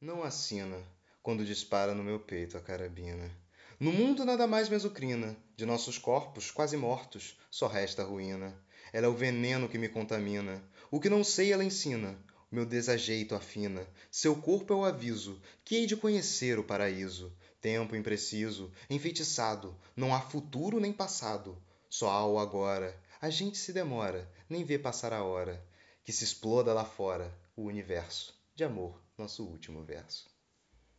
não assina quando dispara no meu peito a carabina. No mundo nada mais me azucrina, de nossos corpos quase mortos, só resta ruína. Ela é o veneno que me contamina, o que não sei ela ensina, o meu desajeito afina. Seu corpo é o aviso que hei de conhecer o paraíso. Tempo impreciso, enfeitiçado, não há futuro nem passado, só há o agora. A gente se demora, nem vê passar a hora, que se exploda lá fora o universo. De amor, nosso último verso.